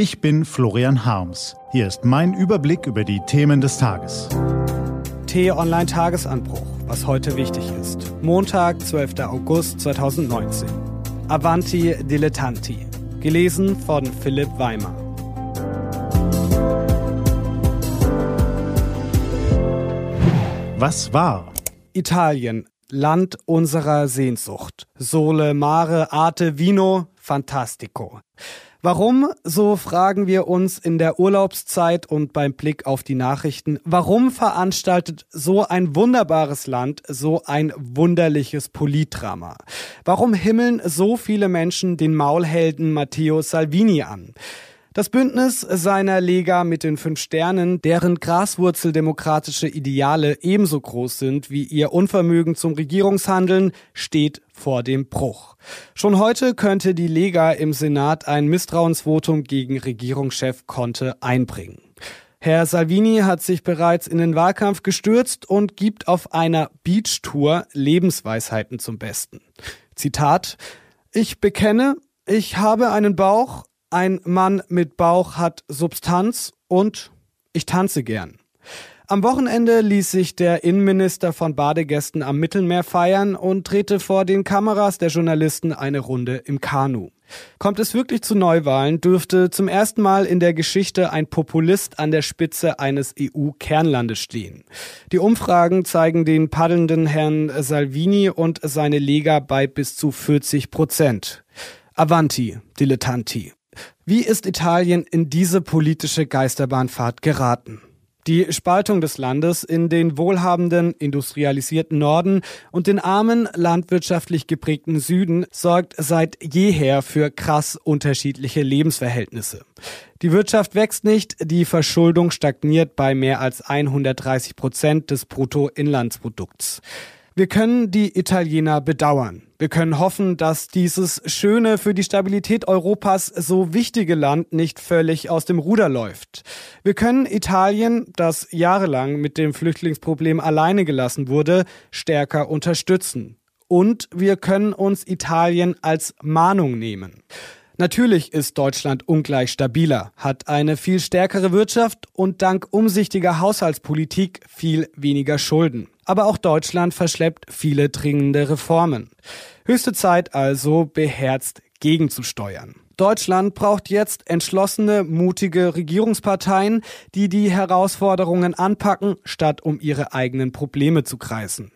Ich bin Florian Harms. Hier ist mein Überblick über die Themen des Tages. T-Online Tagesanbruch, was heute wichtig ist. Montag, 12. August 2019. Avanti Dilettanti. Gelesen von Philipp Weimer. Was war? Italien, Land unserer Sehnsucht. Sole mare arte vino fantastico. Warum, so fragen wir uns in der Urlaubszeit und beim Blick auf die Nachrichten, warum veranstaltet so ein wunderbares Land so ein wunderliches Politdrama? Warum himmeln so viele Menschen den Maulhelden Matteo Salvini an? Das Bündnis seiner Lega mit den fünf Sternen, deren graswurzeldemokratische Ideale ebenso groß sind wie ihr Unvermögen zum Regierungshandeln, steht vor dem Bruch. Schon heute könnte die Lega im Senat ein Misstrauensvotum gegen Regierungschef Conte einbringen. Herr Salvini hat sich bereits in den Wahlkampf gestürzt und gibt auf einer Beach-Tour Lebensweisheiten zum Besten. Zitat Ich bekenne, ich habe einen Bauch, ein Mann mit Bauch hat Substanz und ich tanze gern. Am Wochenende ließ sich der Innenminister von Badegästen am Mittelmeer feiern und drehte vor den Kameras der Journalisten eine Runde im Kanu. Kommt es wirklich zu Neuwahlen, dürfte zum ersten Mal in der Geschichte ein Populist an der Spitze eines EU-Kernlandes stehen. Die Umfragen zeigen den paddelnden Herrn Salvini und seine Lega bei bis zu 40 Prozent. Avanti, Dilettanti. Wie ist Italien in diese politische Geisterbahnfahrt geraten? Die Spaltung des Landes in den wohlhabenden, industrialisierten Norden und den armen, landwirtschaftlich geprägten Süden sorgt seit jeher für krass unterschiedliche Lebensverhältnisse. Die Wirtschaft wächst nicht, die Verschuldung stagniert bei mehr als 130 Prozent des Bruttoinlandsprodukts. Wir können die Italiener bedauern. Wir können hoffen, dass dieses schöne, für die Stabilität Europas so wichtige Land nicht völlig aus dem Ruder läuft. Wir können Italien, das jahrelang mit dem Flüchtlingsproblem alleine gelassen wurde, stärker unterstützen. Und wir können uns Italien als Mahnung nehmen. Natürlich ist Deutschland ungleich stabiler, hat eine viel stärkere Wirtschaft und dank umsichtiger Haushaltspolitik viel weniger Schulden. Aber auch Deutschland verschleppt viele dringende Reformen. Höchste Zeit also, beherzt gegenzusteuern. Deutschland braucht jetzt entschlossene, mutige Regierungsparteien, die die Herausforderungen anpacken, statt um ihre eigenen Probleme zu kreisen.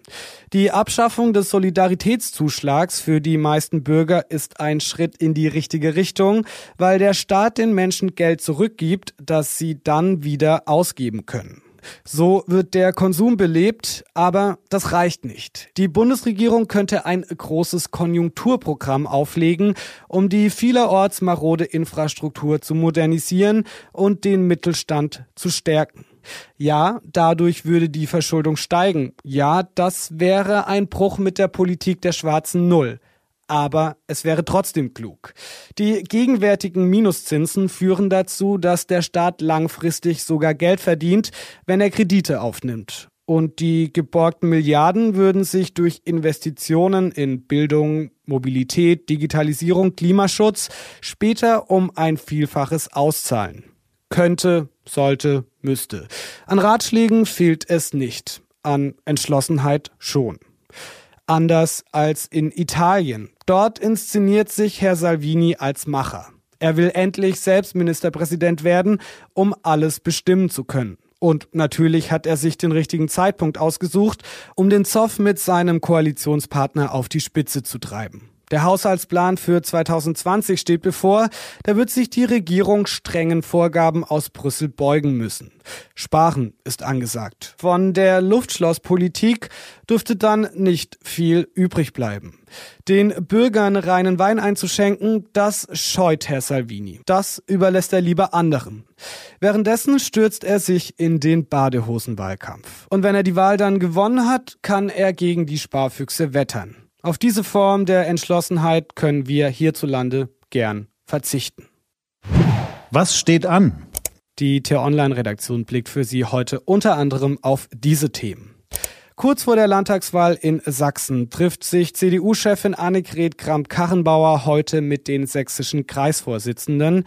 Die Abschaffung des Solidaritätszuschlags für die meisten Bürger ist ein Schritt in die richtige Richtung, weil der Staat den Menschen Geld zurückgibt, das sie dann wieder ausgeben können. So wird der Konsum belebt, aber das reicht nicht. Die Bundesregierung könnte ein großes Konjunkturprogramm auflegen, um die vielerorts marode Infrastruktur zu modernisieren und den Mittelstand zu stärken. Ja, dadurch würde die Verschuldung steigen. Ja, das wäre ein Bruch mit der Politik der schwarzen Null aber es wäre trotzdem klug. Die gegenwärtigen Minuszinsen führen dazu, dass der Staat langfristig sogar Geld verdient, wenn er Kredite aufnimmt. Und die geborgten Milliarden würden sich durch Investitionen in Bildung, Mobilität, Digitalisierung, Klimaschutz später um ein Vielfaches auszahlen. Könnte, sollte, müsste. An Ratschlägen fehlt es nicht, an Entschlossenheit schon anders als in Italien. Dort inszeniert sich Herr Salvini als Macher. Er will endlich selbst Ministerpräsident werden, um alles bestimmen zu können. Und natürlich hat er sich den richtigen Zeitpunkt ausgesucht, um den Zoff mit seinem Koalitionspartner auf die Spitze zu treiben. Der Haushaltsplan für 2020 steht bevor. Da wird sich die Regierung strengen Vorgaben aus Brüssel beugen müssen. Sparen ist angesagt. Von der Luftschlosspolitik dürfte dann nicht viel übrig bleiben. Den Bürgern reinen Wein einzuschenken, das scheut Herr Salvini. Das überlässt er lieber anderen. Währenddessen stürzt er sich in den Badehosenwahlkampf. Und wenn er die Wahl dann gewonnen hat, kann er gegen die Sparfüchse wettern. Auf diese Form der Entschlossenheit können wir hierzulande gern verzichten. Was steht an? Die T-Online-Redaktion blickt für Sie heute unter anderem auf diese Themen. Kurz vor der Landtagswahl in Sachsen trifft sich CDU-Chefin Annegret Kramp-Karrenbauer heute mit den sächsischen Kreisvorsitzenden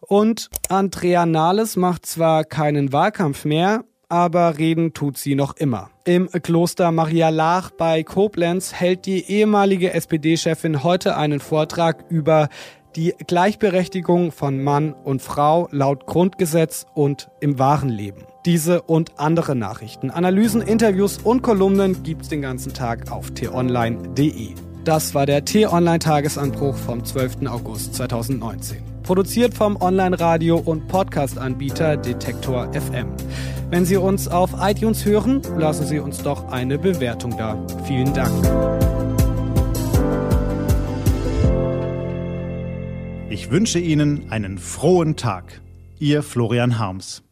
Und Andrea Nahles macht zwar keinen Wahlkampf mehr, aber reden tut sie noch immer. Im Kloster Maria Laach bei Koblenz hält die ehemalige SPD-Chefin heute einen Vortrag über die Gleichberechtigung von Mann und Frau laut Grundgesetz und im wahren Leben. Diese und andere Nachrichten, Analysen, Interviews und Kolumnen gibt's den ganzen Tag auf t-online.de. Das war der T-Online-Tagesanbruch vom 12. August 2019. Produziert vom Online-Radio- und Podcast-Anbieter Detektor FM. Wenn Sie uns auf iTunes hören, lassen Sie uns doch eine Bewertung da. Vielen Dank. Ich wünsche Ihnen einen frohen Tag. Ihr Florian Harms.